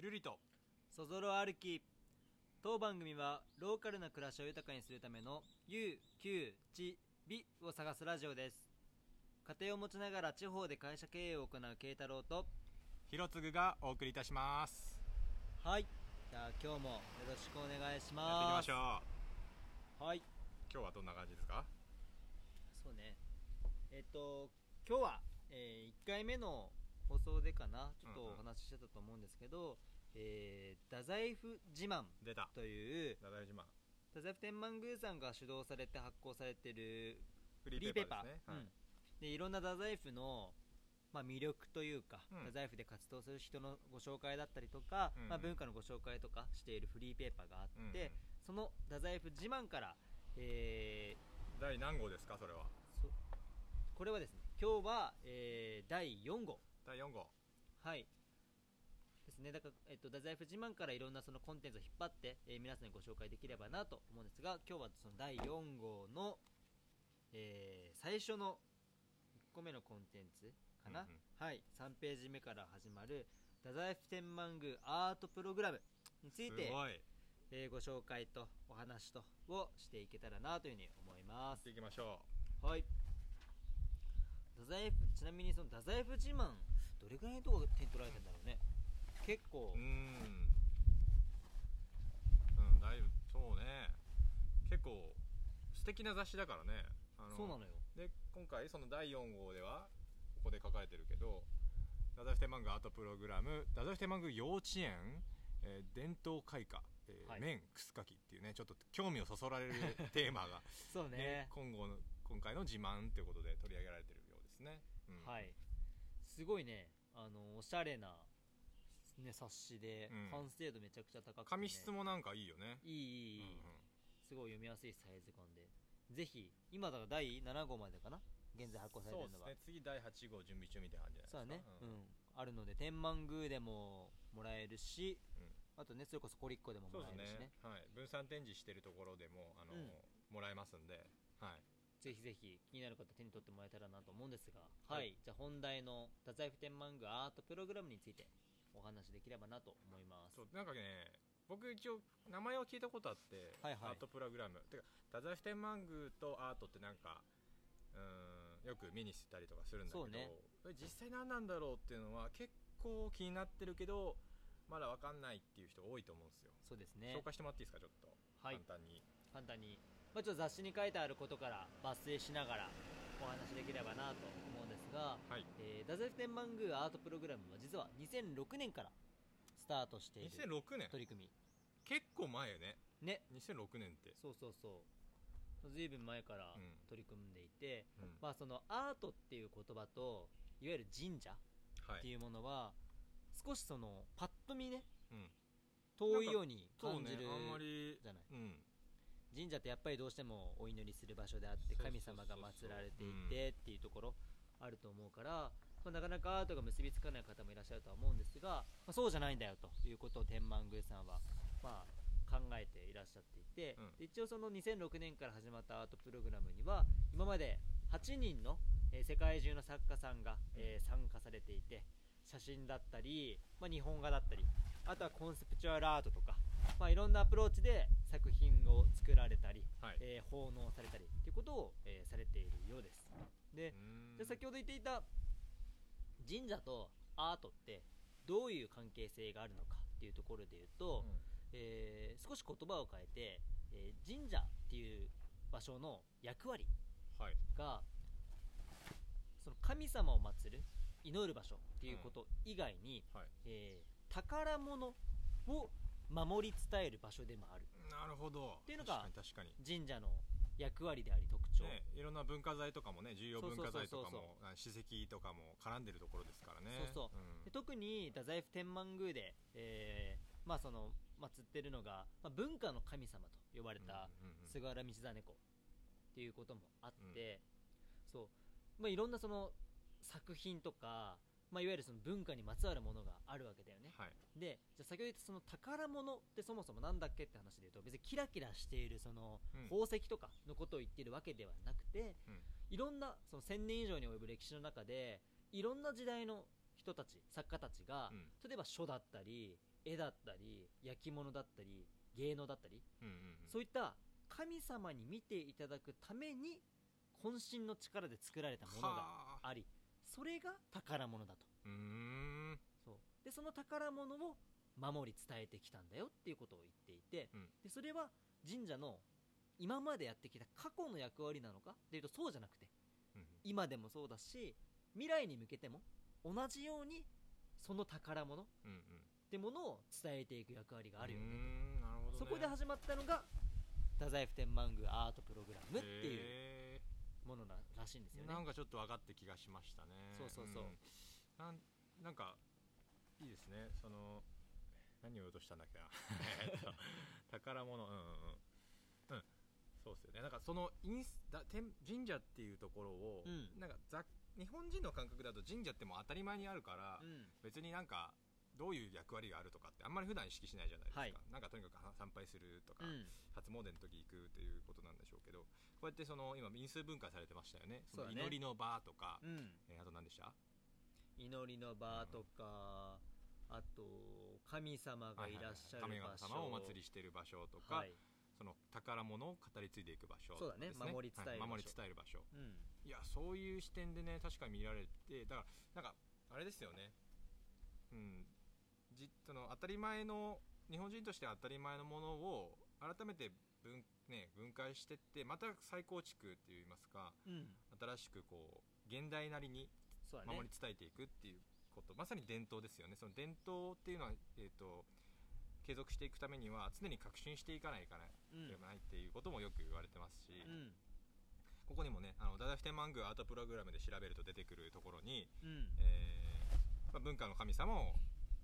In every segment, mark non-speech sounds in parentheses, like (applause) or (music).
ゆるりと。そぞろ歩き。当番組はローカルな暮らしを豊かにするための有給地美を探すラジオです。家庭を持ちながら地方で会社経営を行う慶太郎と広次がお送りいたします。はい。じゃあ今日もよろしくお願いしやっていきますましょう。はい。今日はどんな感じですか？そうね。えっと今日は、え1回目の放送でかな？ちょっとうんうん。お話ししてたと思うんですけど、えー太宰府自慢というダダイ島太宰府天満宮さんが主導されて発行されてるフフリーペーパーですね、はい。うん。でいろんな太宰府の、まあ、魅力というか、うん。太宰府で活動する人のご紹介だったりとか、うん。まあ、文化のご紹介とかしているフリーペーパーがあって、うんうん。その太宰府自慢から、え第何号ですか？それは。これはですね今日は、えー第4号第4号。はい。ですね。だから、えっと、太宰府自慢からいろんなそのコンテンツを引っ張って、えー皆さんにご紹介できればなと思うんですが今日はその第4号の、えー最初の1個目のコンテンツかな、うんうん。はい。3ページ目から始まる太宰府天満宮アートプログラムにつすい。て、えーご紹介とお話とをしていけたらなというふうに思います。ていきましょはい。太宰府ちなみにその太宰府自慢どれぐらいのとこ点取られてんだろうね。結構。うん。うんだいぶそうね。結構素敵な雑誌だからね。あそうなのよ。で今回その第4号ではここで書かれてるけど太宰府天満宮アートプログラム太宰府天満宮幼稚園、えー伝統開花、えーはい。麺くすかきっていうねちょっと興味をそそられるテーマが、(laughs) そうね。ね今後の今回の自慢ということで取り上げられてるようですね、うん。はいすごいねあのおしゃれな、ね、冊子で、うん。完成度めちゃくちゃ高くて、ね、紙質もなんかいいよね。いいいいいい、うんうん。すごい読みやすいサイズ感で。ぜひ今だから第7号までかな？現在発行されてそうでするのがね。次第8号準備中みたいな感じじゃそうだねないですか、うん、あるので天満宮でももらえるしうん。あとねそれこそコリッコでもそうでもらえるしね。すね。はい、分散展示してるところでもあの、うん。もらえますんで、はい、ぜひぜひ気になる方手に取ってもらえたらなと思うんですがは、はい。いじゃあ本題の太宰府天満宮アートプログラムについてお話できればなと思います。そうなんかね僕一応名前を聞いたことあって、はいはい。アートプログラム。てか太宰府天満宮とアートってなんかうーんよく目にしてたりとかするんだけどね。実際何なんだろうっていうのは結構気になってるけどまだ分かんないっていう人多いと思うんですよ、そうですね。紹介してもらっていいですかちょっと、はい。簡単に。簡単に、まあ、ちょっと雑誌に書いてあることから抜粋しながらお話できればなと思うんですが、はい。えー、太宰府天満宮アートプログラムは実は2006年からスタートしている2006年？取り組結構前よね。みね2006年って。そうそうそう。ずいぶん前からうん。取り組んでいて、うん。まあ、そのアートっていう言葉といわゆる神社はい、っていうものは少しそのパッと見ねうん、遠いように感じるね。あんまりじゃない。うん神社ってやっぱりどうしてもお祈りする場所であって神様が祀られていうんてっていうところあると思うから、まあ、なかなかアートが結びつかない方もいらっしゃるとは思うんですが、まあ、そうじゃないんだよということを天満宮さんは、まあ、考えていらっしゃっていて、うん。で一応その2006年から始まったアートプログラムには今まで8人の、えー世界中の作家さんが、えー参加されていて写真だったり、まあ、日本画だったりあとはコンセプチュアルアートとか、まあ、いろんなアプローチで作品を作られたり、はい。えー奉納されたりということを、えーされているようです。でで先ほど言っていた神社とアートってどういう関係性があるのかっていうところで言うと、えー少し言葉を変えて、えー神社っていう場所の役割はい。がその神様を祀る祈る場所っていうこと以外に、はい。えー宝物を守り伝える場所でもある。なるほど。っていうのが神社の役割であり特徴、ね、いろんな文化財とかもね重要文化財とかもあ史跡とかも絡んでるところですからね。そうそう。で特に太宰府天満宮で、えーまあ、その祀ってるのが、まあ、文化の神様と呼ばれたうんうんうん菅原道真公っていうこともあって、そう。まあ、いろんなその作品とか、まあ、いわゆるその文化にまつわるものがあるわけだよね、はい。でじゃあ先ほど言ったその宝物ってそもそもなんだっけって話で言うと別にキラキラしているそのうん。宝石とかのことを言ってるわけではなくて、うん。いろんなその1000年以上に及ぶ歴史の中でいろんな時代の人たち作家たちが、うん。例えば書だったり絵だったり焼き物だったり芸能だったりうんうんうん。そういった神様に見ていただくために渾身の力で作られたものがはあ。ありそれが宝物だと。うーん。そう。でその宝物を守り伝えてきたんだよっていうことを言っていて、うん。でそれは神社の今までやってきた過去の役割なのかっていうとそうじゃなくてうん。今でもそうだし未来に向けても同じようにその宝物ってものを伝えていく役割があるよねうーんね。そこで始まったのが太宰府天満宮アートプログラムっていうへものならしいんですよね。ーなんかちょっと分かって気がしましたね。そうそうそう。ん。なんなんかいいですね。その何を言おうとしたんだっけな。(laughs) えっと宝物。うんうんうん。うん。そうですよね。なんかそのインスだ天神社っていうところを、うん。なんかざ日本人の感覚だと神社ってもう当たり前にあるから、うん。別になんかどういう役割があるとかってあんまり普段意識しないじゃないですか、はい。なんかとにかくは参拝するとか、うん。初詣の時行くということなんでしょうけどこうやってその今民数分解されてましたよね。その祈りの場とか、うん。えーあと何でした？祈りの場とかあと神様がいらっしゃる神場所。様をお祭りしている場所とか、はい。その宝物を語り継いでいく場所そうだね。守り伝える場所。はい。守り伝える場所。うん。いやそういう視点でね確かに見られてだからなんかあれですよね。うん。じその当たり前の日本人として当たり前のものを改めて分,、ね、分解してってまた再構築っていいますかうん。新しくこう現代なりに守り伝えていくっていうこと、まさに伝統ですよね。その伝統っていうのは、えー、と継続していくためには常に革新していかないかなうん。けないっていうこともよく言われてますし、うん。ここにもねあのダダフテンマングーアートプログラムで調べると出てくるところに、うん。えーまあ、文化の神様を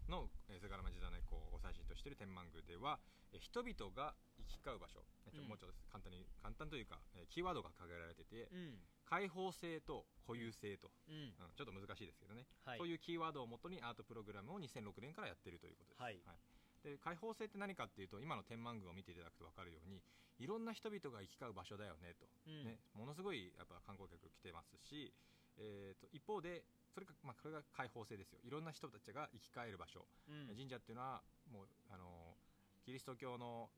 のえー菅原町田猫を最新としている天満宮では、えー人々が行き交う場所、ねちょうん。もうちょっと簡単に簡単というか、えーキーワードが掲げられてて、うん。開放性と固有性と、うん。うんちょっと難しいですけどね、はい。そういうキーワードをもとにアートプログラムを2006年からやっているということです、はい。で開放性って何かっていうと今の天満宮を見ていただくと分かるようにいろんな人々が行き交う場所だよねと、うん。ね、ものすごいやっぱ観光客来てますし、えー、と一方でそれか、まあ、これが開放性ですよ。いろんな人たちが行き交える場所、うん。神社っていうのはもうあのキリスト教の、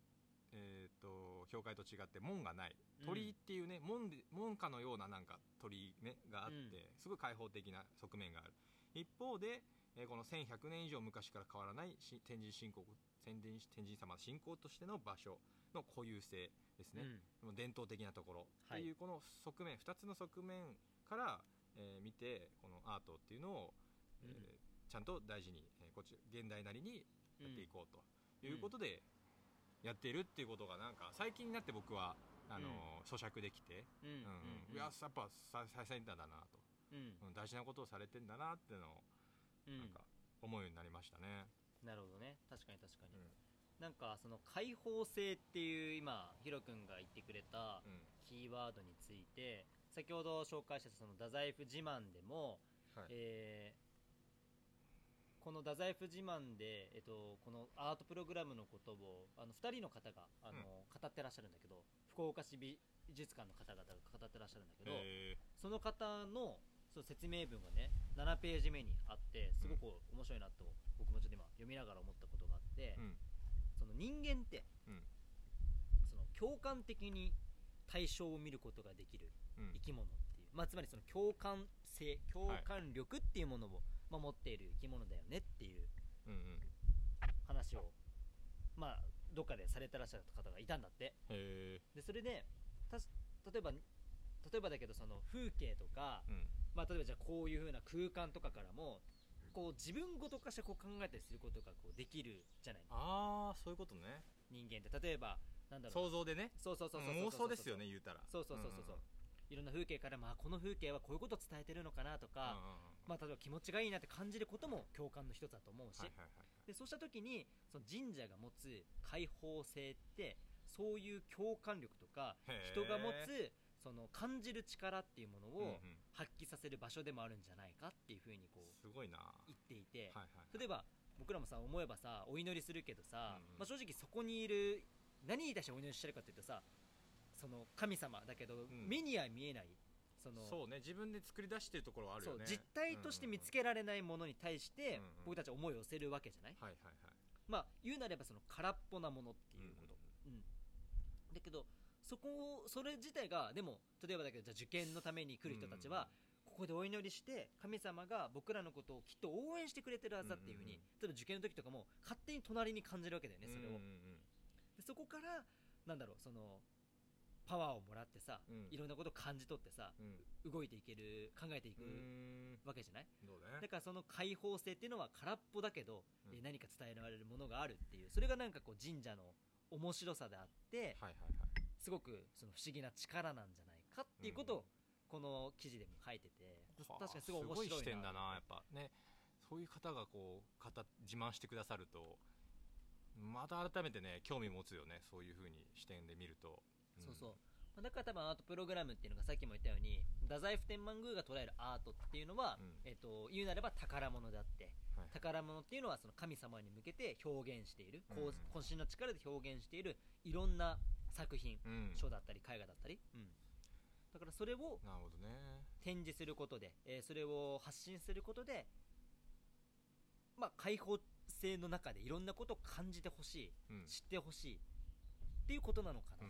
えー、と教会と違って門がない。うん。鳥居っていうね、門で門下のようななんか鳥居、ね、があって、うん。すごい開放的な側面がある。一方で、えーこの1100年以上昔から変わらないし天神信仰天神天神様の信仰としての場所の固有性ですね、うん。伝統的なところ。はい。っていうこの側面、2つの側面から、えー見てこのアートっていうのを、えーうんちゃんと大事に、えーこっち現代なりにやっていこうと。いうことでやっているっていうことがなんか最近になって僕はあのー咀嚼できて、うん。うんうん。いややっぱ最最先端だなと、うん。うん大事なことをされてんだなっていうのをうん。なんか思うようになりましたね。なるほどね。確かに確かに、うん。なんかその開放性っていう今ヒロ君が言ってくれたうん。キーワードについて先ほど紹介したその太宰府自慢でも、はい。えーこの太宰府自慢で、えっと、このアートプログラムのことをあの2人の方があの、語ってらっしゃるんだけど福岡市美術館の方々が語ってらっしゃるんだけど、えその方のそう説明文がね7ページ目にあってすごく面白いなと、僕もちょっと今読みながら思ったことがあって、ーうん。その人間ってうん。その共感的に対象を見ることができる。うん生き物っていう、まあ、つまりその共感性共感力っていうものを、まあ、持っている生き物だよねっていううんうん。話をまあどっかでされてらっしゃる方がいたんだって。へでそれでたし例えば例えばだけどその風景とか、ーうん。まあ、例えばじゃあこういう風な空間とかからもこう自分ごと化してこう考えたりすることがこうできるじゃないああそういうことね。人間って。例えばなんだろう。想像でね。そうそうそうそう妄想ですよね言うたら。そうそうそうそうそう、いろんな風景から、まあ、この風景はこういうことを伝えてるのかなとか、まあ、例えば気持ちがいいなって感じることも共感の一つだと思うし、はいはいはいでそうした時にその神社が持つ開放性ってそういう共感力とか人が持つその感じる力っていうものを発揮させる場所でもあるんじゃないかっていうふうにこうすごいな。は言っていて、いはいはい。例えば僕らもさ思えばさお祈りするけどさ、うんうん。まあ、正直そこにいる何に対してお祈りしてるかっていうとさその神様だけど、ん。目には見えないそのそうね。自分で作り出してるところはあるよね。実体として見つけられないものに対して、うんうん僕たちは思いを寄せるわけじゃない、はいはいはい。まあ言うなればその空っぽなものっていうこと、うんだけどそこをそれ自体がでも例えばだけどじゃあ受験のために来る人たちは、ここでお祈りして神様が僕らのことをきっと応援してくれてるはずだっていうふうに、うんうん。例えば受験の時とかも勝手に隣に感じるわけだよねそれを、うんうん。でそこからなんだろうそのパワーをもらってさ、うん。いろんなことを感じ取ってさうん。うん動いていける考えていくうん。わけじゃない？そうだね。からその開放性っていうのは空っぽだけど、うん。えー何か伝えられるものがあるっていうそれがなんかこう神社の面白さであってはいはいはい。すごくその不思議な力なんじゃないかっていうことをこの記事でも書いててはあ確かにすごい面白いな。すごい視点だなやっぱ。ね。そういう方がこう語自慢してくださるとまた改めてね興味持つよねそういう風に視点で見ると、んそうそう。まあだから多分アートプログラムっていうのがさっきも言ったように太宰府天満宮が捉えるアートっていうのは、うん。えっと言うなれば宝物であってはい宝物っていうのはその神様に向けて表現している、こうん。う渾身の力で表現しているいろんな作品、うん。書だったり絵画だったり、うん。だからそれを展示することで、えーそれを発信することで、まあ、開放性の中でいろんなことを感じてほしいうん。知ってほしいっていうことなのかなと、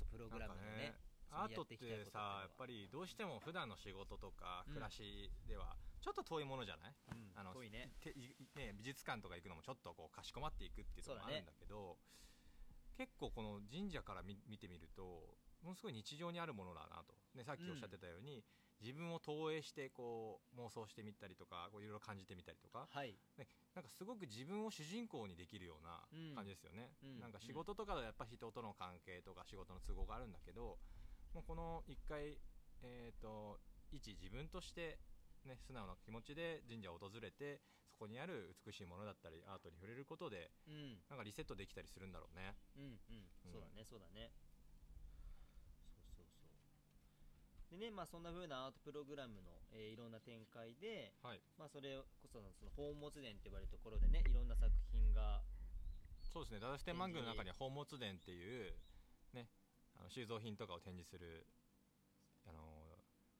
とプログラムのねアートってさやっぱりどうしても普段の仕事とかうん。暮らしではちょっと遠いものじゃない、うんあの遠いね。ね、美術館とか行くのもちょっとこうかしこまっていくっていうところもあるんだけど結構この神社から見見てみるとものすごい日常にあるものだなと、ね、さっきおっしゃってたように、自分を投影してこう妄想してみたりとかこういろいろ感じてみたりとか、はい。ね、なんかすごく自分を主人公にできるようなうん。感じですよね、うん。なんか仕事とかではやっぱ人との関係とか仕事の都合があるんだけどもうこの一回、えー、と一自分として、ね、素直な気持ちで神社を訪れてそこにある美しいものだったりアートに触れることでうん。なんかリセットできたりするんだろうね。うんうん。うんそうだねそうだねそうそうそうでねまあそんな風なアートプログラムの、えーいろんな展開ではい。まあそれこそのその宝物殿って言われるところでねいろんな作品がそうですね。ダダステンマングの中には宝物殿っていう、ね、あの収蔵品とかを展示するあの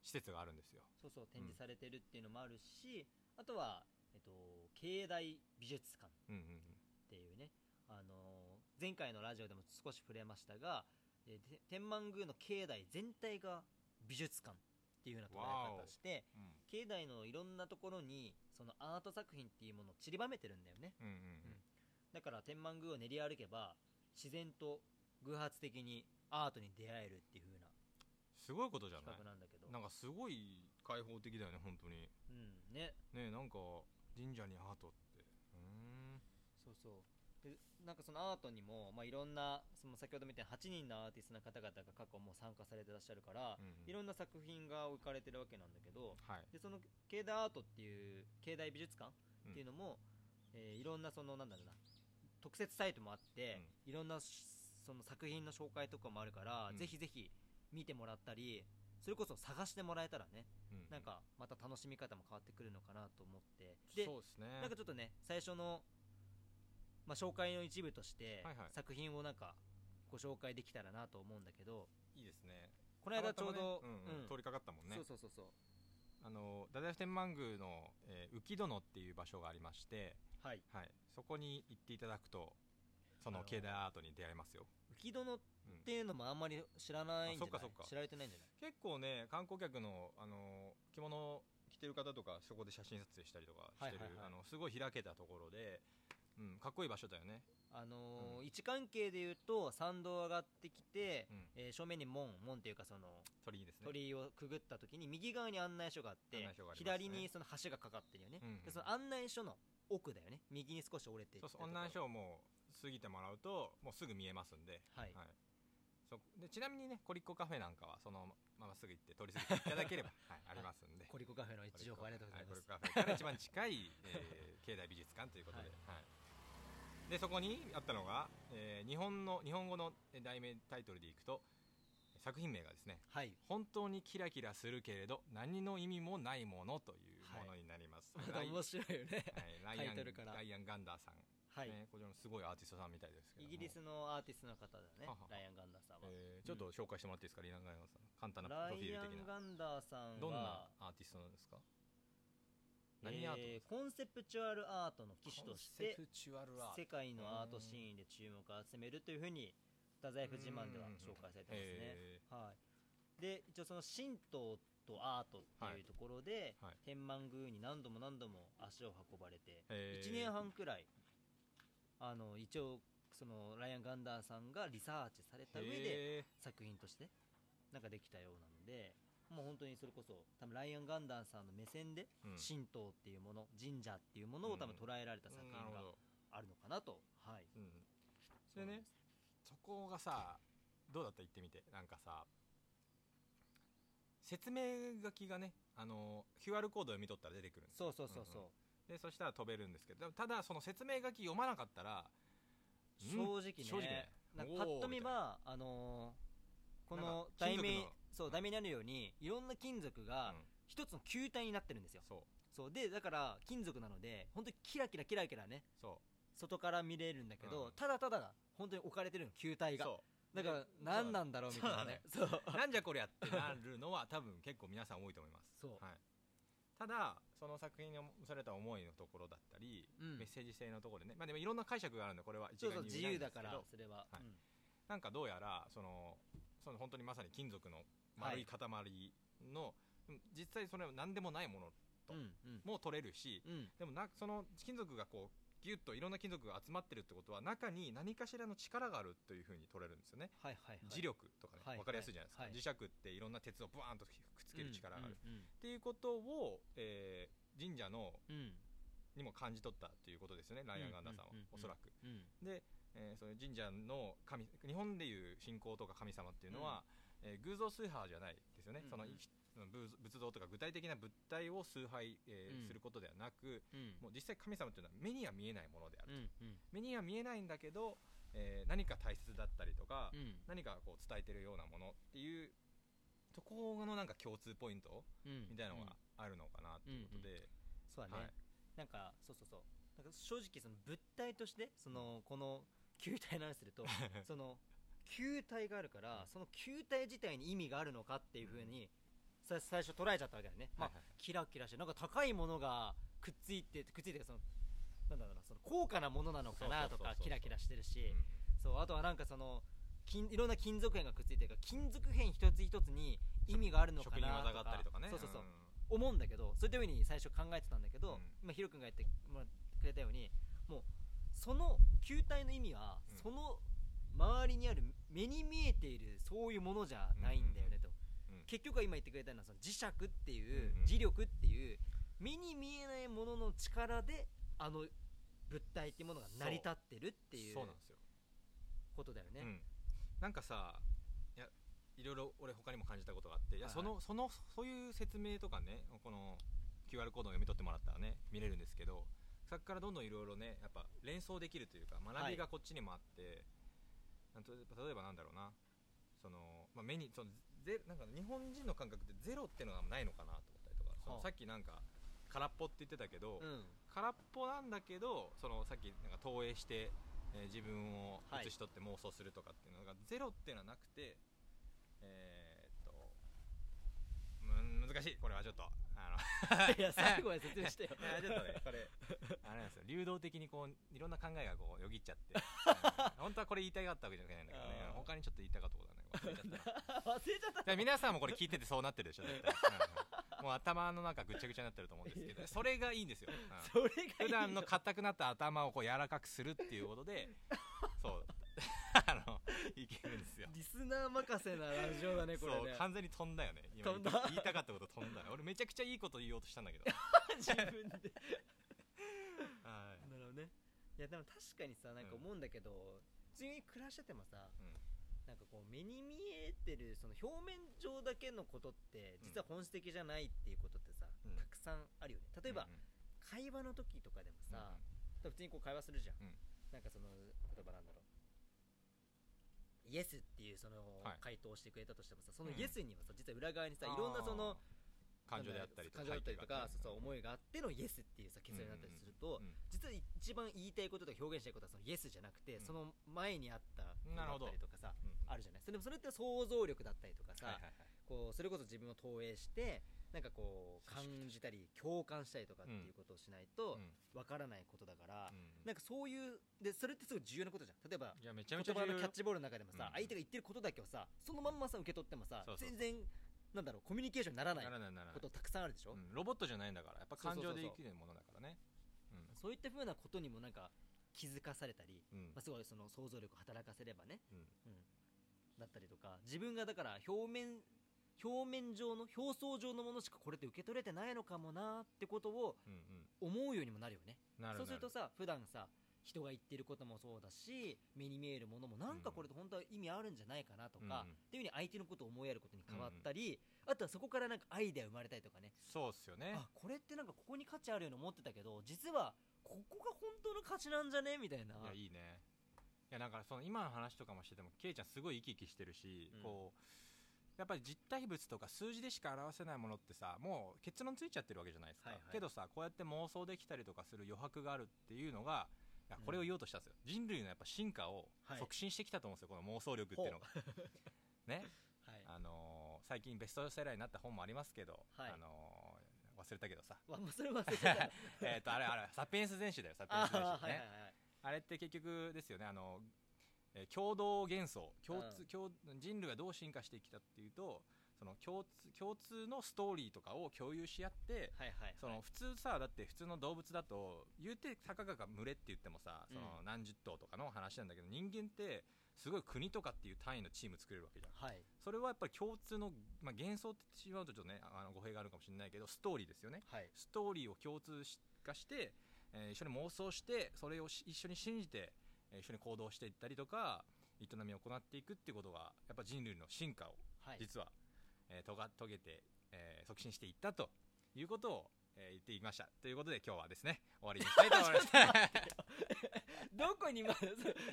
施設があるんですよ。そうそう展示されてるっていうのもあるし、あとは、えっと、境内美術館うんうんうん。っていうね、あのー前回のラジオでも少し触れましたが、えーて天満宮の境内全体が美術館っていうような捉え方をしてうん。境内のいろんなところにそのアート作品っていうものを散りばめてるんだよね。うんうんうん。だから天満宮を練り歩けば自然と偶発的にアートに出会えるっていう風なすごいことじゃない？なんだけど。なんかすごい開放的だよね本当に。うん。ね。ねなんか神社にアートって。うーん。そうそうでなんかそのアートにも、まあ、いろんなその先ほど見たように8人のアーティストの方々が過去もう参加されてらっしゃるから、うんうん。いろんな作品が置かれてるわけなんだけどはい。でその境内アートっていう境内美術館っていうのも、えーいろんなそのなんだろうな特設サイトもあって、いろんなしその作品の紹介とかもあるから、うん。ぜひぜひ見てもらったりそれこそ探してもらえたらねうんなんかまた楽しみ方も変わってくるのかなと思って。でそうですね。なんかちょっとね最初の、まあ、紹介の一部として、作品をなんかご紹介できたらなと思うんだけどいいですね。この間ちょうど、ねうんうんうん。通りかかったもんね。そうそうそうそう。あの太宰府天満宮の、えー浮殿っていう場所がありまして、はい。はい、そこに行っていただくとそのあのー境内アートに出会えますよ、浮殿っうんていうのもあんまり知らないんじゃない？あそっかそっか。知られてないんじゃない？結構ね観光客の、あのー着物を着てる方とかそこで写真撮影したりとかしてる、はいはいはい。あのすごい開けたところで、うん、かっこいい場所だよね、あのーうん。位置関係で言うと参道上がってきて、うん、えー正面に門門っていうかその鳥居ですね。鳥居をくぐった時に右側に案内所があってね。左にその橋がかかってるよね、うんうんでその案内所の奥だよね。右に少し折れていそうそう案内所をもう過ぎてもらうともうすぐ見えますんで,、はい。そでちなみにねコリッコカフェなんかはそのまますぐ行って通り過ぎていただければ、(laughs) はい、ありますんで。コリコカフェの位置情報ありがとうございます、はコリコカフェから一番近い、えー境内美術館ということで, (laughs) はいでそこにあったのが、えー日本の日本語の題名タイトルでいくと作品名がですねはい。本当にキラキラするけれど何の意味もないものというものになります、またライ面白いよね。はいライアンライアン・ガンダーさん、はい、ね、こちらのすごいアーティストさんみたいですけども。イギリスのアーティストの方だねははライアン・ガンダーさんは、えーちょっと紹介してもらっていいですか、リアン・ガンダーさん。簡単なプロラフィーイアン・ル的なガンダーさんはどんなアーティストなんですか？何アートえーコンセプチュアルアートの機種として世界のアートシーンで注目を集めるというふうに太宰府自慢では紹介されてますね。へはい、で一応その神道とアートっていうところで、はい。天満宮に何度も何度も足を運ばれて、へー。1年半くらいあの一応そのライアン・ガンダーさんがリサーチされた上でへ作品としてなんかできたようなのでもう本当にそれこそ多分ライアン・ガンダーさんの目線で神道っていうもの神社っていうものを多分捉えられた作品があるのかなと。はい。ねそこがさどうだった？言ってみて。なんかさ説明書きがねあの QR コードを読み取ったら出てくるんですよ。そうそうそうそう、でそしたら飛べるんですけどただその説明書き読まなかったら正直ね正直ね。パッと見はあのーこの題名のそう題名にあるようにいろんな金属がうん。一つの球体になってるんですよ、そう。そう。でだから金属なので本当にキラキラキラキラねそ外から見れるんだけど、うん。ただただ本当に置かれてるの球体が。う。そだからで何なんだろうみたいなね。そうう。なんじゃこりゃってなるのは多分結構皆さん多いと思います。そう。はい、ただその作品にされた思いのところだったり、うん。メッセージ性のところでね。まあでもいろんな解釈があるんでこれは一そうそう概に言えない自由だかんですけど。らそれは、はい。うんなんかどうやらそのその本当にまさに金属の丸い塊の、うん実際それは何でもないものとうんうん。も取れるし、うん。でもなその金属がこうギュッといろんな金属が集まってるってことは中に何かしらの力があるというふうに取れるんですよね、はいはいはい。磁力とかね、はい分かりやすいじゃないですか、はい磁石っていろんな鉄をブワーンとくっつける力がある、うんっていうことを、えー神社のうんうんにも感じ取ったっていうことですよねライアン・ガンダーさんは、うんうんうんうん。おそらく。うん。で、えーそういう神社の神日本でいう信仰とか神様っていうのは、えー偶像崇拝じゃないですよね、うん。うんそのい仏仏像とか具体的な物体を崇拝、えーうん。することではなくうん。もう実際神様っていうのは目には見えないものである、うんうん。目には見えないんだけど、えー何か大切だったりとか、うん。何かこう伝えてるようなものっていうそこのなんか共通ポイントうん。みたいなのがあるのかなっていうことで、そうだね、はい。なんかそうそうそう。なんか正直その物体としてそのこの球体の話すると (laughs) その球体があるからその球体自体に意味があるのかっていうふうにさ最初捉えちゃったわけだよね、まあはいはい。キラキラしてなんか高いものがくっついてくっついてそのなんだろうなその高価なものなのかなとかキラキラしてるし、うん。そうあとはなんかその金いろんな金属片がくっついてるから金属片一つ一つに意味があるのかなとか。ね。そうそうそう、ん。思うんだけどそういったふうに最初考えてたんだけど、うん。今ヒロ君がやってもらってくれたようにもうその球体の意味は、うん。その周りにある目に見えているそういうものじゃないんだよねと、うん。結局は今言ってくれたのはその磁石っていう、うんうん。磁力っていう目に見えないものの力であの物体っていうものが成り立ってるっていうそう。なんですよ、ことだよね、うん、なんかさいやいろいろ俺他にも感じたことがあっていやはいそのそのそういう説明とかねこの QR コードを読み取ってもらったらね見れるんですけどそこからどんどんいろいろねやっぱ連想できるというか学びがこっちにもあって、なんと例えばなんだろうなその、まあ、目にそのゼなんか日本人の感覚ってゼロっていうのがないのかなと思ったりとか、そのはあ。さっきなんか空っぽって言ってたけど、うん。空っぽなんだけどそのさっきなんか投影して、えー自分をはい。写し取って妄想するとかっていうのが、ゼロっていうのはなくてえーっとうん難しい。これはちょっと (laughs) いや最後まで説明してよ。(laughs) いやちょっとねこれ。あれなんですよ。流動的にこういろんな考えがこうよぎっちゃって。(laughs) 本当はこれ言いたかったわけじゃないんだけどね。他にちょっと言いたかったことなんだけど忘れちゃった。な忘れちゃった。皆さんもこれ聞いててそうなってるでしょ絶対、うん。うんもう頭の中ぐっちゃぐちゃになってると思うんですけどそれがいいんですよ、うん。それがいいよ普段の硬くなった頭をこう柔らかくするっていうことでそう (laughs) あのいけるんですよ。リスナー任せなラジオだねこれね。そう完全に飛んだよね。今飛んだ。言いたかったこと飛んだよ。俺めちゃくちゃいいこと言おうとしたんだけど。自分で。(laughs) はい。なるほどね。いやでも確かにさなんか思うんだけど、普通に暮らしててもさうん。なんかこう目に見えてるその表面上だけのことって実は本質的じゃないっていうことってさ、うん。たくさんあるよね。例えば、うんうん。会話の時とかでもさ、うん普通にこう会話するじゃん、うん。なんかその例えばなんだろうイエスっていうそのはい。回答をしてくれたとしてもさそのうん。イエスにはさ実は裏側にさいろんなその感情であったりとか感情だったりとか、そうそう思いがあってのイエスっていうさ結論になったりすると、実実は一番言いたいこととか表現したいことはそのイエスじゃなくて、うん。その前にあったなるほどだったりとかさうん。あるじゃない。それでもそれって想像力だったりとかさ、こうそれこそ自分を投影してなんかこう感じたり共感したりとかっていうことをしないとうん。わからないことだから、うん。なんかそういうでそれってすごい重要なことじゃん。例えばいやめちゃ言めちゃ重要よ葉のキャッチボールの中でもさ、うん。相手が言ってることだけをさそのまんまさ受け取ってもさ全然なんだろうコミュニケーションにならないことたくさんあるでしょ、うん。ロボットじゃないんだからやっぱ感情で生きるものだからね。そういったふうなことにもなんか気づかされたり、まあ、すごいその想像力を働かせればね、だったりとか自分がだから表面表面上の表層上のものしかこれって受け取れてないのかもなってことをうんうん。思うようにもなるよね。なるそうするとなさ普段さ人が言ってることもそうだし目に見えるものもなんかこれって本当は意味あるんじゃないかなとか、うんうん。っていうふうに相手のことを思いやることに変わったり、あとはそこからなんかアイデア生まれたりとかね。そうっすよね。あこれってなんかここに価値あるように思ってたけど実はここが本当の価値なんじゃねみたいな。いやいいね。いやなんかその今の話とかもしててもケイちゃんすごい生き生きしてるし、うん。こうやっぱり実体物とか数字でしか表せないものってさもう結論ついちゃってるわけじゃないですか、はいはい。けどさこうやって妄想できたりとかする余白があるっていうのがいやうん。これを言おうとしたんですよ、人類のやっぱ進化をはい。促進してきたと思うんですよこの妄想力っていうのが。(laughs) ね。はい。あのー最近ベストセラーになった本もありますけど、はい。あのー忘れたけどさ。わもうそれ忘れてた。(laughs) えっとあれあれサピエンス全史だよサピエンあス全史ね、ーはいはいはいあれって結局ですよねあの、えー共同幻想共通、うん。共人類がどう進化してきたっていうとその共通共通のストーリーとかを共有し合ってはいはいはい。その普通さだって普通の動物だと言うてたかがが群れって言ってもさそのうん何十頭とかの話なんだけど、人間ってすごい国とかっていう単位のチーム作れるわけじゃん。はい。それはやっぱり共通の、まあ、幻想って言ってしまうとちょっとねあの語弊があるかもしれないけどストーリーですよね。はい。ストーリーを共通し化して、えー一緒に妄想してそれをし一緒に信じて、えー一緒に行動していったりとか営みを行っていくっていうことがやっぱ人類の進化をはい。実は、えーとが遂げて、えー促進していったということを、えー言っていました。ということで今日はですね終わりにしたいと思います、(laughs) どこにまだ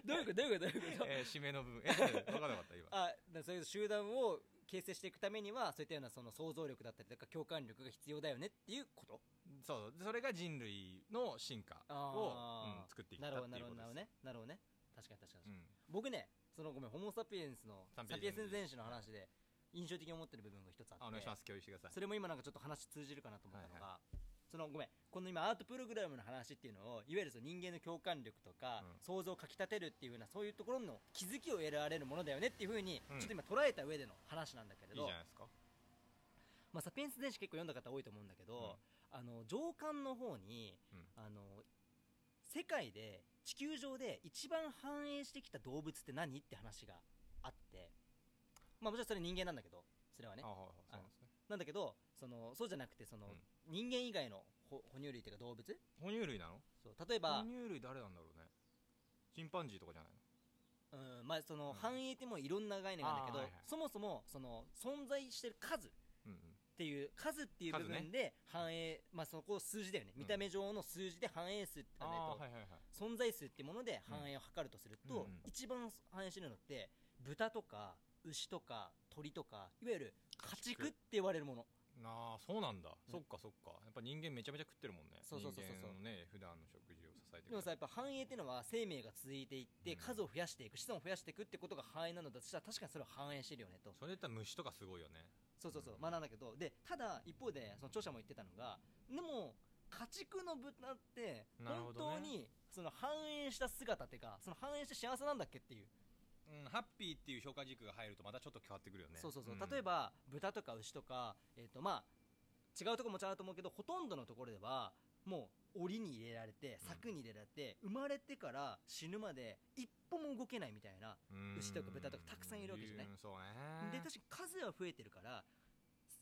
どういうことどういうことどういうこと？えー締めの部分。え分 (laughs) からなかった今。あだそういう集団を形成していくためにはそういったようなその想像力だったりとか共感力が必要だよねっていうことそうそれが人類の進化を、うん、作っていったなっていうことです。るほどなるほどなるほどね。なるほどね。確かに確かに、うん。僕ねそのごめんホモ・サピエンスのササピエンス全史の話で印象的に思ってる部分が一つあってあお願いします。共有してください。それも今なんかちょっと話通じるかなと思ったのが、そのごめんこの今アートプログラムの話っていうのをいわゆるその人間の共感力とか、うん。想像をかきたてるっていうふうなそういうところの気づきを得られるものだよねっていうふうに、うん。ちょっと今捉えた上での話なんだけれいいどじゃないですか。まあ、サピエンス電子結構読んだ方多いと思うんだけど、あの上巻の方に、うん。あの世界で地球上で一番繁栄してきた動物って何って話があって。まあもちろんそれ人間なんだけどそれはね。なんですね。なんだけどそのそうじゃなくてその、うん。人間以外のほ哺乳類っていうか動物？哺乳類なの？そう例えば哺、乳類誰なんだろうね。チンパンジーとかじゃないの？うんまあ、そのうん繁栄ってもういろんな概念があるんだけど、はいはい。そもそもその存在してる数っていう数っていう部分で繁栄、まあそこ数字だよね、うん。見た目上の数字で繁栄数ってああえっと存在数っていうもので繁栄を測るとすると、一番繁栄してるのって豚とか牛とか鳥とかいわゆる家畜。って言われるもの。ああそうなんだ、うん。そっかそっか。やっぱ人間めちゃめちゃ食ってるもんね。そうそうそうそう。人間のね普段の食事を支えてでもさやっぱ繁栄っていうのは生命が続いていって、うん。数を増やしていく子孫を増やしていくってことが繁栄なのだとしたら確かにそれは繁栄してるよねと。それで言ったら虫とかすごいよね。そうそうそう、うん。まあなんだけどでただ一方でその著者も言ってたのがでも家畜の豚って本当にその繁栄した姿っていうかその繁栄して幸せなんだっけっていう、うんハッピーっていう評価軸が入るとまたちょっと変わってくるよね。そうそうそう、ん。例えば豚とか牛とか、えーとまあ、違うところも違うと思うけどほとんどのところではもう檻に入れられてうん。柵に入れられて、生まれてから死ぬまで一歩も動けないみたいなうん。牛とか豚とかたくさんいるわけじゃない？ね。で確かに数は増えてるから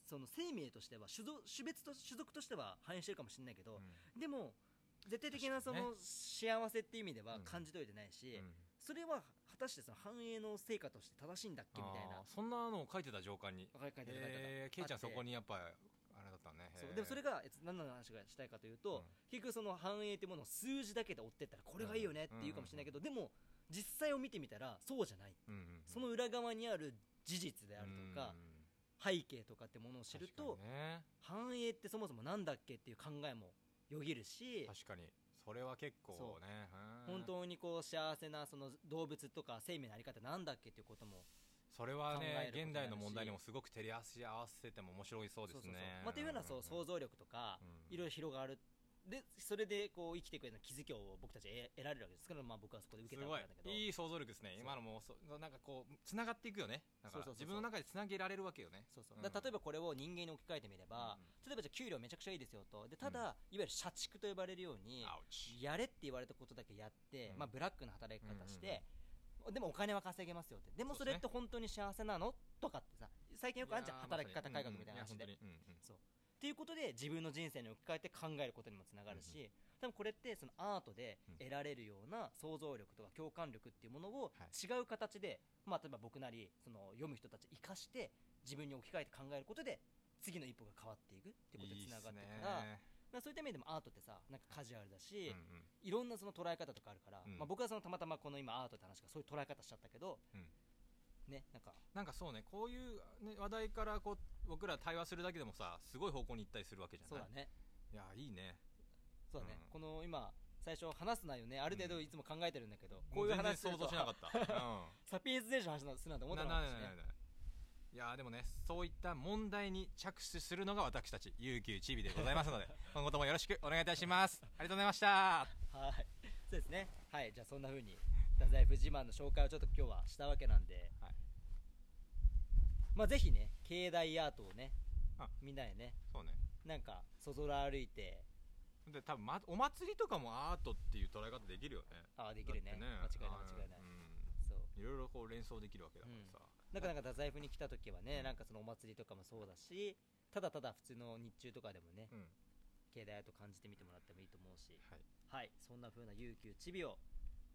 その生命としては種族種別と種族としては反映してるかもしれないけど、うん。でも絶対的なその幸せっていう意味ではうん。感じ取れてないし、うん。それは果たしてその繁栄の成果として正しいんだっけみたいな。そんなのを書いてた上官に。書いてた書いてたえー、ケイちゃんそこににやっぱそう。でもそれがえっと何の話がしたいかというと、結局その繁栄っていうものを数字だけで追ってったらこれがいいよねって言うかもしれないけど、でも実際を見てみたらそうじゃない、うんうんうん。その裏側にある事実であるとか、うん背景とかってものを知るとね。繁栄ってそもそもなんだっけっていう考えもよぎるし確かに。それは結構ね。本当にこう幸せなその動物とか生命のあり方なんだっけっていうこともそれはね現代の問題にもすごく照り合わせても面白いそうですね。まあ、というようなそう想像力とかうん。いろいろ広がる。でそれでこう生きていくような気づきを僕たち得得られるわけです。から、まあ、僕はそこで受けたわけなんだけど。い。い想像力ですね。今のもそなんかこうつながっていくよね。自分の中でつなげられるわけよね。そうそう。うん。だから例えばこれを人間に置き換えてみれば、うん。例えばじゃあ給料めちゃくちゃいいですよと。でただ、いわゆる社畜と呼ばれるようにやれって言われたことだけやって、うん。まあ、ブラックな働き方して、でもお金は稼げますよって。でもそれって本当に幸せなの？とかってさ最近よくあるじゃん。働き方改革みたいな話で、そうっていうことで自分の人生に置き換えて考えることにもつながるし、多分これってそのアートで得られるような想像力とか共感力っていうものをはい。違う形で、まあ、例えば僕なりその読む人たち生かして自分に置き換えて考えることで次の一歩が変わっていくってことにつながっていくからいいっまあ、そういった意味でもアートってさなんかカジュアルだし、うんうん。いろんなその捉え方とかあるから、うん。まあ、僕はそのたまたまこの今アートって話がそういう捉え方しちゃったけど、うん。ねなんか。なんかそうねこういう、ね、話題からこう僕ら対話するだけでもさすごい方向に行ったりするわけじゃない？そうだね。いやいいね。そうだね、うん。この今最初話す内容ねある程度いつも考えてるんだけど、ここういう話話想像しなかった、(laughs) うん。サピエンス・デージの話するなんて思ってなかったしね。ななななな。いやーでもねそういった問題に着手するのが私たち有給チビでございますので (laughs) 今後ともよろしくお願いいたします。ありがとうございましたはいそうです。ねはい。じゃあそんな風に太宰府自慢の紹介をちょっと今日はしたわけなんで、はいまあぜひね境内アートをねあ。みんなでねそうね。なんかそぞら歩いて。で多分、ま、お祭りとかもアートっていう捉え方できるよね。ああできるね。だって間違いない間違いない、そう。うんいろいろこう連想できるわけだからさ、なかなか太宰府に来た時はね、うん。なんかそのお祭りとかもそうだしただただ普通の日中とかでもね、うん。境内アート感じてみてもらってもいいと思うしはい。はいそんな風な悠久ちびを、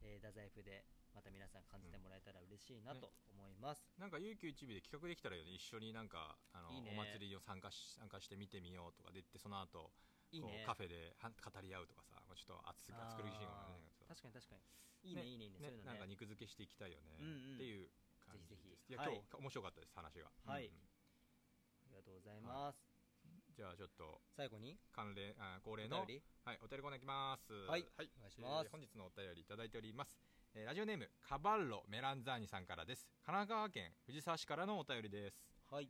えー、太宰府でまた皆さん感じてもらえたら嬉しいなと思います、なんか有給一部で企画できたらよね一緒になんかあのね。お祭りを参加し参加して見てみようとかで言ってその後いいね。カフェでは語り合うとかさまあちょっと熱く熱苦しいかもねあー。確かに確かに。いいねいいねいいね。そういうのね。なんか肉付けしていきたいよね、うんうん。っていう感じぜひぜですいや、ひはい。今日面白かったです話が。はい。うんうん。ありがとうございます、じゃあちょっと最後に？関連あ恒お例のはい、お便りコーナーいきます。はい。お願いします。えー本日のお便りいただいております。えーラジオネーム、カバッロメランザーニさんからです。神奈川県藤沢市からのお便りです。はい。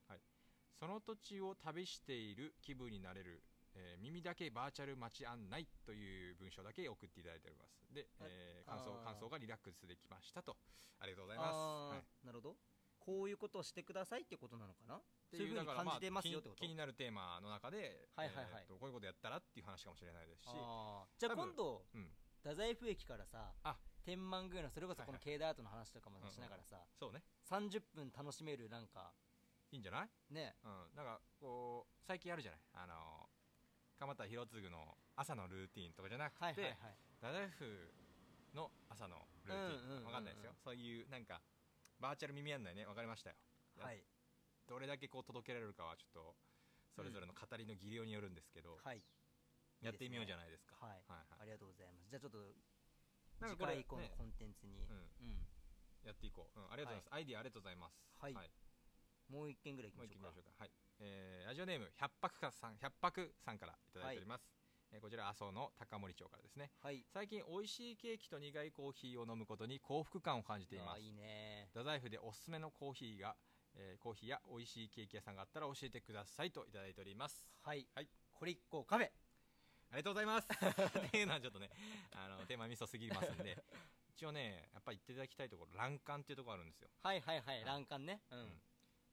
その土地を旅している気分になれる、えー耳だけバーチャル街案内という文章だけ送っていただいております。で、えー感想感想がリラックスできましたと。ありがとうございます。あはいーなるほど。こういうことをしてくださいってことなのかな？ってそういうふうに感じてますよってこと？気に気になるテーマの中で、はいはいはい。えーとこういうことやったらっていう話かもしれないですし、じゃあ今度うん、太宰府駅からさあ。天満宮のそれこそこのはい境内アートの話とかもしながらさ、そうね、30分楽しめるなんかいいんじゃない？ね。うん、なんかこう最近あるじゃない？あの蒲田博次の朝のルーティンとかじゃなくて、はいはいはい。太宰府の朝のルーティン、うんうんうんうん。わかんないですよ。そういうなんかバーチャル耳案内ね。わかりましたよ。はい。どれだけこう届けられるかはちょっとそれぞれの語りの技量によるんですけど、はい。やってみようじゃないですか。はい。はいはい。ありがとうございます。じゃあちょっと次回以降のね。コンテンツに、うん。うん。やっていこう、うん、ありがとうございます、アイディアありがとうございます。はいもう一件ぐらいいきましょうか。はい。えーラジオネーム、百泊さん、百泊さんからいただいております。えーこちら、阿蘇の高森町からですね。はい最近、美味しいケーキと苦いコーヒーを飲むことに幸福感を感じています。いいね太宰府でおすすめのコーヒーが、えーコーヒーや美味しいケーキ屋さんがあったら教えてくださいといただいております。はい、はいコリッコカフェありがとうございます。(laughs) っていうのはちょっとね、あの、テーマミソすぎますんで、一応ね、やっぱり行っていただきたいところ、欄干っていうところあるんですよ。はいはいはいはい欄干ねうん、うん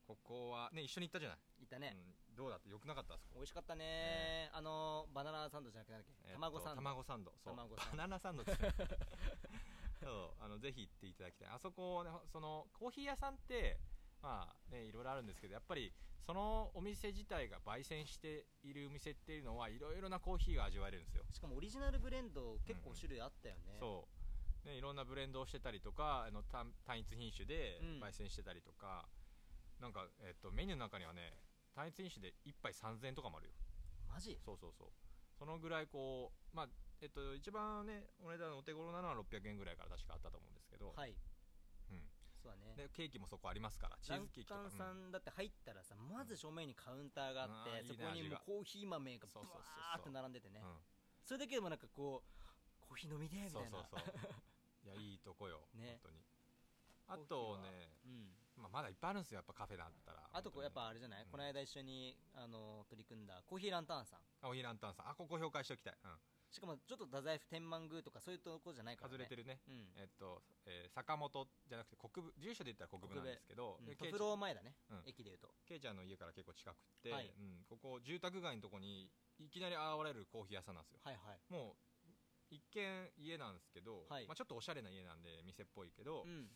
ここは、ね、一緒に行ったじゃない？いたね、うん。どうだってよくなかった？ですか美味しかったね。あのバナナサンドじゃなくてなんだっけ、えーと卵サンド。卵サンド。そう。バナナサンドって (laughs) そう。あのぜひ行っていただきたい。あそこ、ね、そのコーヒー屋さんってまあねいろいろあるんですけどやっぱりそのお店自体が焙煎しているお店っていうのはいろいろなコーヒーが味わえるんですよ。しかもオリジナルブレンド結構種類あったよね、そう、ね、いろんなブレンドをしてたりとかあの単単一品種でうん。焙煎してたりとか、なんか、えっと、メニューの中にはね単一品種で1杯3000円とかもあるよ。マジ？そうそうそう。そのぐらいこうまあえっと一番ねお値段お手頃なのは600円ぐらいから確かあったと思うんですけど、はい。うん、そうだね。でケーキもそこありますからチーランズケーキとか。カンさん。だって入ったらさまず正面にカウンターがあって、うん。そこにもうコーヒー豆がブそうそうそうそう。ワーって並んでてね。うん。うんそれだけでもなんかこうコーヒー飲みでみたそいうなそうそう。(laughs) いやいいとこよ、ね。本当にあとね、うん。まあ、まだいっぱいあるんですよやっぱカフェだったらあとこうやっぱあれじゃない、うん。この間一緒にあの取り組んだコーヒーランタンさん。あおひらんたんさん。あここ紹介しておきたい、うん、しかもちょっと太宰府天満宮とかそういうとこじゃないから、ね、外れてるね。うん。えっと、えー坂本じゃなくて国分住所で言ったら国分なんですけど、でケイちうん前だね、うん。駅でいうと。ケイちゃんの家から結構近くって、はい。うん、ここ住宅街のとこにいきなり現れるコーヒー屋さんなんですよ。はいはい。もう一見家なんですけど、はい。まあ、ちょっとおしゃれな家なんで店っぽいけど、うん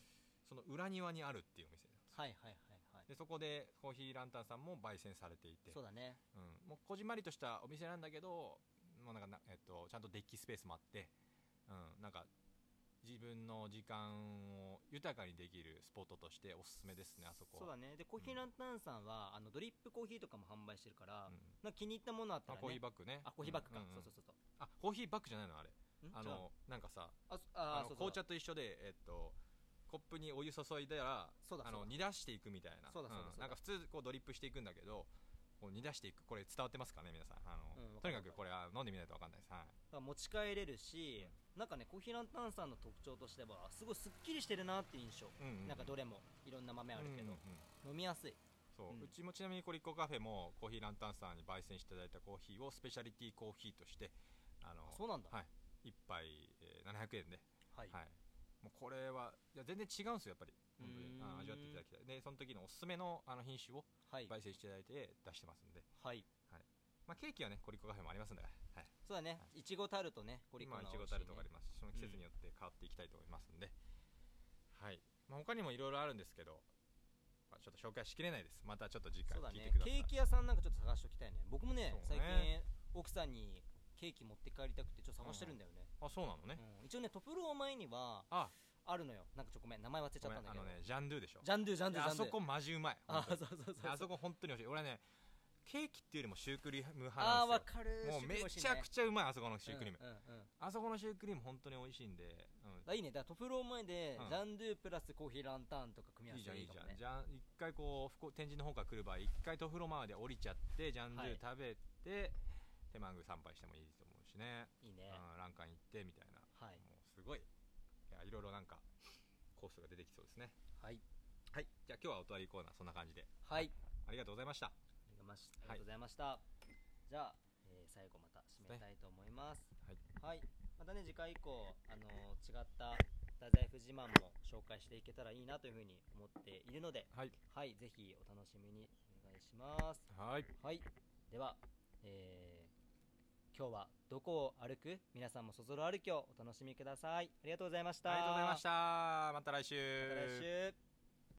その裏庭にあるっていうお店なんですよ。はいはいはいはい。でそこでコーヒーランタンさんも焙煎されていて。そうだね。うん、もうこじんまりとしたお店なんだけどもうなんかな、えっと、ちゃんとデッキスペースもあって、うん、なんか自分の時間を豊かにできるスポットとしておすすめですねあそこそうだね。でコーヒーランタンさんは、あのドリップコーヒーとかも販売してるから、うん。なんか気に入ったものあったら、ね、あコーヒーバッグね。あコーヒーバッグか、うんうんうん。そうそうそうそう。あコーヒーバッグじゃないのあれ。ん？あのなんかさあそあ紅茶と一緒でえっとコップにお湯注いだらあの煮出していくみたいな。そうだそうだそうだ。なんか普通こうドリップしていくんだけどこう煮出していく。これ伝わってますかね皆さん。あの、うんとにかくこれは飲んでみないと分かんないです。はい。持ち帰れるし、なんかねコーヒーランタンさんの特徴としてはすごいすっきりしてるなっていう印象、うんうんなんかどれもいろんな豆あるけど、うんうんうん。飲みやすい。そう、ううんちもちなみにコリッコカフェもコーヒーランタンさんに焙煎していただいたコーヒーをスペシャリティコーヒーとしてあのそうなんだ。はい。一杯、えー700円で、はい、はい、もうこれはいや全然違うんですよやっぱり。本当にあ味わっていただきたい。でその時のおすすめのあの品種をはい。焙煎していただいて出してますんで、はい。まあ、ケーキはねコリッコカフェもありますんで、はい、そうだね。い。ちごタルトねコリコ今のいちごタルトがあります。しその季節によって変わっていきたいと思いますんで、はい、まあ、他にもいろいろあるんですけど、まあ、ちょっと紹介しきれないです。またちょっと次回そうだね聞いてください。ケーキ屋さんなんかちょっと探しておきたいね。僕もね最そうね。近奥さんにケーキ持って帰りたくてちょっと探してるんだよね、あそうなのね、うん。一応ねトプロー前にはあ。あるのよ。なんかちょごめん名前忘れちゃったんだけど。のねジャンドゥでしょ。ジャンドゥジャンドゥジャンドゥあそこマジうまい。あ本当に。そうそうそうあそこ本当に美味しい。俺はねケーキっていうよりもシュークリーム派あーわなんですよ。かる。もうめちゃくちちゃうまいあそこのシュークリーム、うんうんうん。あそこのシュークリーム本当に美味しいんで、うん。あいいね。だからトプロー前で、うん。ジャンドゥプラスコーヒーランタンとか組み合わせいいじゃんいいじゃん、いいかもねじゃあ一回こうふこ天神の方から来る場合一回トフロマーで降りちゃってジャンドゥ食べて、手満宮参拝してもいいと思うしね、いいね。うん、ランカン行ってみたいな。はい。もうすごい。いやいろいろなんかコースが出てきそうですね。はい。はい。じゃあ今日はおとわりコーナーそんな感じで。はい。ありがとうございました。ありがとうございました。ありがとうございじゃあ、えー最後また締めたいと思います。はいはい、またね次回以降あのー違った太宰府自慢も紹介していけたらいいなというふうに思っているのではい。はい。ぜひお楽しみにお願いします。はい。はい。では、えー今日はどこを歩く？皆さんもそぞろ歩きをお楽しみください。ありがとうございました。ありがとうございました。また来週。また来週